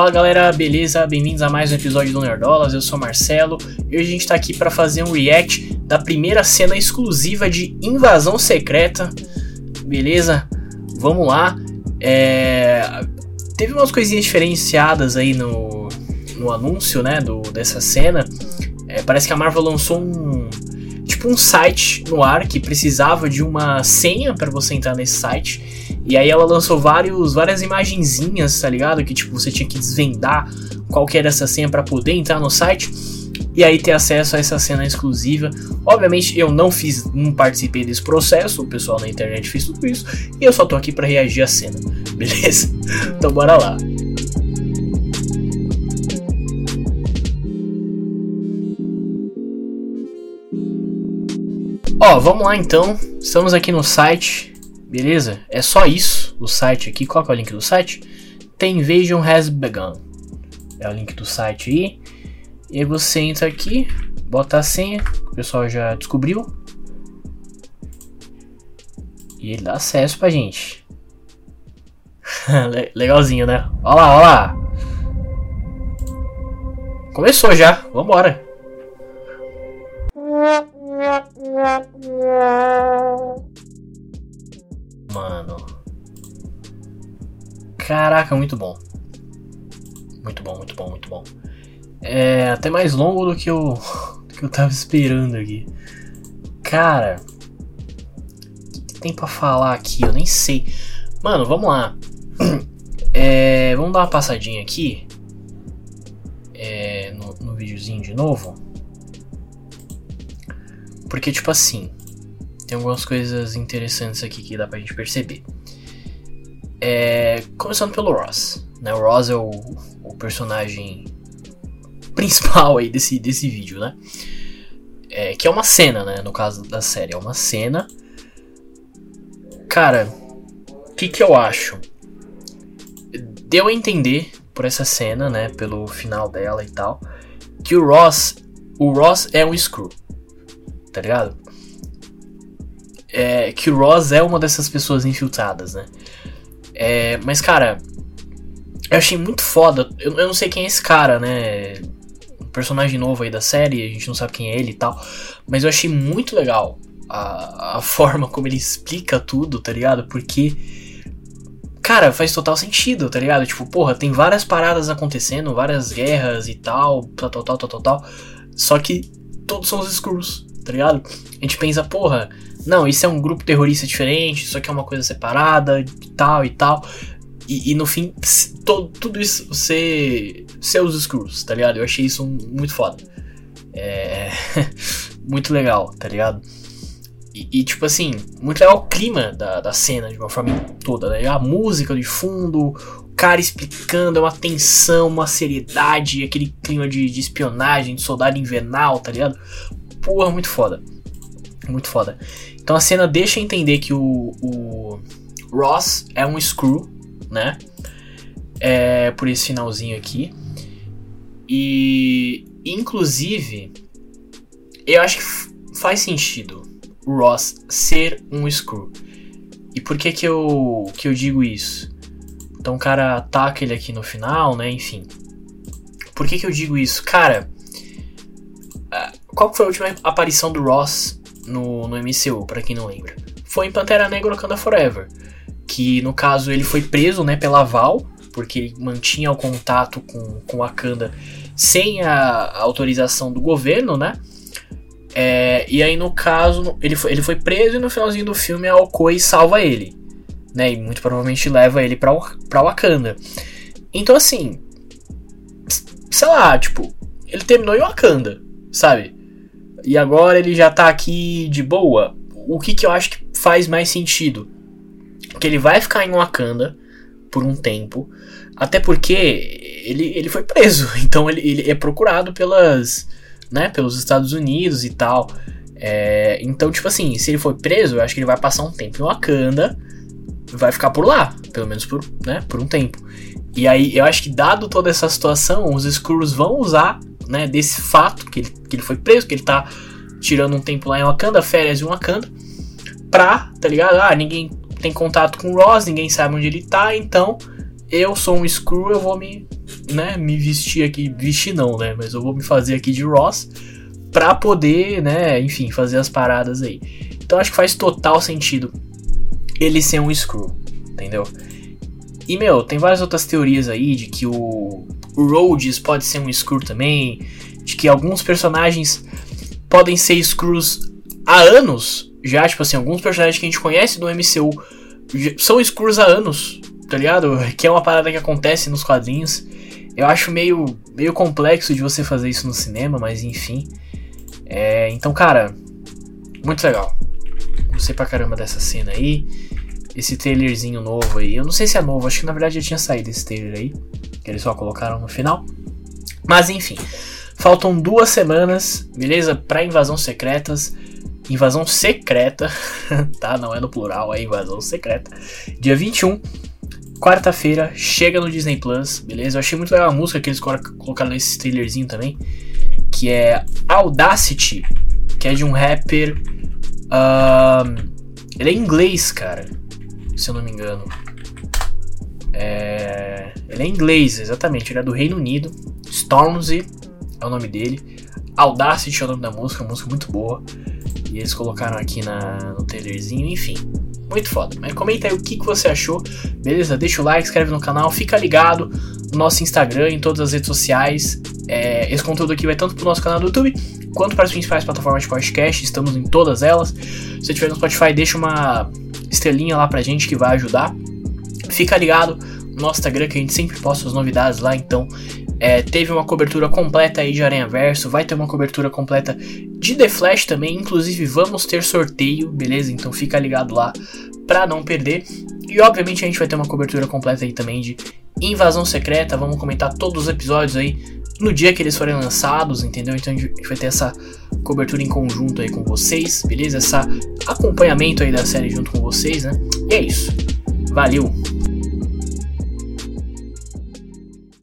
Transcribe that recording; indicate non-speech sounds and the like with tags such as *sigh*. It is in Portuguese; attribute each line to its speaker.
Speaker 1: Fala galera, beleza? Bem-vindos a mais um episódio do Nerdolas. Eu sou o Marcelo e hoje a gente tá aqui para fazer um react da primeira cena exclusiva de Invasão Secreta. Beleza? Vamos lá. É... Teve umas coisinhas diferenciadas aí no, no anúncio, né, do, dessa cena. É, parece que a Marvel lançou um tipo um site no ar que precisava de uma senha para você entrar nesse site. E aí ela lançou vários, várias imagenzinhas, tá ligado? Que tipo você tinha que desvendar qual que era essa senha para poder entrar no site e aí ter acesso a essa cena exclusiva. Obviamente eu não fiz, não participei desse processo, o pessoal na internet fez tudo isso e eu só tô aqui para reagir à cena, *laughs* beleza? Então bora lá. Ó, vamos lá então. Estamos aqui no site, beleza? É só isso, o site aqui. Qual é o link do site? Tem Invasion Has Begun. É o link do site aí. E aí você entra aqui, bota a senha, o pessoal já descobriu. E ele dá acesso pra gente. *laughs* Legalzinho, né? Olha lá, olha lá. Começou já, vambora. Caraca, muito bom. Muito bom, muito bom, muito bom. É até mais longo do que eu, *laughs* do que eu tava esperando aqui. Cara. O que tem pra falar aqui? Eu nem sei. Mano, vamos lá. *clears throat* É, vamos dar uma passadinha aqui. É, no, no videozinho de novo. Porque, tipo assim, tem algumas coisas interessantes aqui que dá pra gente perceber. É, começando pelo Ross. Né? O Ross é o, o personagem principal aí desse, desse vídeo, né? É, que é uma cena, né? No caso da série, é uma cena. Cara, o que, que eu acho? Deu a entender por essa cena, né? Pelo final dela e tal, que o Ross, o Ross é um Screw tá ligado? É, que o Ross é uma dessas pessoas infiltradas, né? É, mas, cara, eu achei muito foda. Eu, eu, não sei quem é esse cara, né? Um personagem novo aí da série, a gente não sabe quem é ele e tal. Mas eu achei muito legal a, a *laughs* forma como ele explica tudo, tá ligado? Porque, cara, faz total sentido, tá ligado? Tipo, porra, tem várias paradas acontecendo, várias guerras e tal, tal, tal, tal, tal, tal. só que todos são os Skrulls, tá ligado? A gente pensa, porra, não, isso é um grupo terrorista diferente, isso aqui é uma coisa separada, tal e tal. E, e no fim, todo, tudo isso ser, ser os Screws, tá ligado? Eu achei isso muito foda. É. *laughs* muito legal, tá ligado? E, e, tipo assim, muito legal o clima da, da cena de uma forma toda, né? A música de fundo, o cara explicando, é uma tensão, uma seriedade, aquele clima de, de espionagem, de soldado invernal, tá ligado? porra, muito foda. Muito foda. Então a cena deixa entender que o, o Ross é um Screw, né? É, por esse finalzinho aqui. E, inclusive, eu acho que faz sentido o Ross ser um Screw. E por que que eu, que eu digo isso? Então o cara ataca ele aqui no final, né? Enfim. Por que que eu digo isso? Cara, qual foi a última aparição do Ross no, no MCU, para quem não lembra? Foi em Pantera Negra Wakanda Forever. Que no caso ele foi preso né, pela Val, porque ele mantinha o contato com, com Wakanda sem a, a autorização do governo, né? É, e aí no caso ele foi, ele foi preso e no finalzinho do filme a Okoi salva ele. Né, e muito provavelmente leva ele pra, pra Wakanda. Então assim, sei lá, tipo, ele terminou em Wakanda, sabe? E agora ele já tá aqui de boa. O que, que eu acho que faz mais sentido? Que ele vai ficar em Wakanda por um tempo, até porque ele, ele foi preso, *laughs* então ele, ele é procurado pelas, né, pelos Estados Unidos e tal. É, então, tipo assim, se ele for preso, eu acho que ele vai passar um tempo em Wakanda, vai ficar por lá, pelo menos por, né, por um tempo. E aí, eu acho que dado toda essa situação, os Skrulls vão usar né, desse fato que ele, que ele foi preso, que ele tá tirando um tempo lá em Wakanda, férias em Wakanda, pra, tá ligado? Ah, ninguém tem contato com o Ross, ninguém sabe onde ele tá, então eu sou um Screw, eu vou me, né, me vestir aqui, vestir não, né, mas eu vou me fazer aqui de Ross pra poder, né, enfim, fazer as paradas aí. Então acho que faz total sentido ele ser um Screw, entendeu? E, meu, tem várias outras teorias aí de que o, o Rhodes pode ser um Screw também, de que alguns personagens podem ser Screws há anos, já, tipo assim, alguns personagens que a gente conhece do MCU são Screws há anos, tá ligado? *laughs* Que é uma parada que acontece nos quadrinhos. Eu acho meio, meio complexo de você fazer isso no cinema, mas enfim. É, então, cara, muito legal. Gostei pra caramba dessa cena aí. Esse trailerzinho novo aí. Eu não sei se é novo, acho que na verdade já tinha saído esse trailer aí. Eles só colocaram no final. Mas enfim. Faltam duas semanas, beleza? Pra invasão secretas. Invasão secreta, *laughs* tá? Não é no plural, é invasão secreta. Dia 21, quarta-feira, chega no Disney Plus, beleza? Eu achei muito legal a música que eles colocaram nesse trailerzinho também. Que é Audacity, que é de um rapper. Uh, ele é inglês, cara. Se eu não me engano. É, ele é inglês, exatamente. Ele é do Reino Unido. Stormzy é o nome dele. Audacity é o nome da música, uma música muito boa. E eles colocaram aqui na, no trailerzinho, enfim. Muito foda. Mas comenta aí o que, que você achou. Beleza? Deixa o like, inscreve no canal, fica ligado no nosso Instagram, em todas as redes sociais. É, esse conteúdo aqui vai tanto pro nosso canal do YouTube quanto para as principais plataformas de podcast. Estamos em todas elas. Se você estiver no Spotify, deixa uma estrelinha lá pra gente que vai ajudar. Fica ligado no nosso Instagram que a gente sempre posta as novidades lá, então é, teve uma cobertura completa aí de Aranha Verso, vai ter uma cobertura completa de The Flash também, inclusive vamos ter sorteio, beleza? Então fica ligado lá pra não perder. E obviamente a gente vai ter uma cobertura completa aí também de Invasão Secreta, vamos comentar todos os episódios aí no dia que eles forem lançados, entendeu? Então a gente vai ter essa cobertura em conjunto aí com vocês, beleza? Essa acompanhamento aí da série junto com vocês, né? E é isso. Valeu!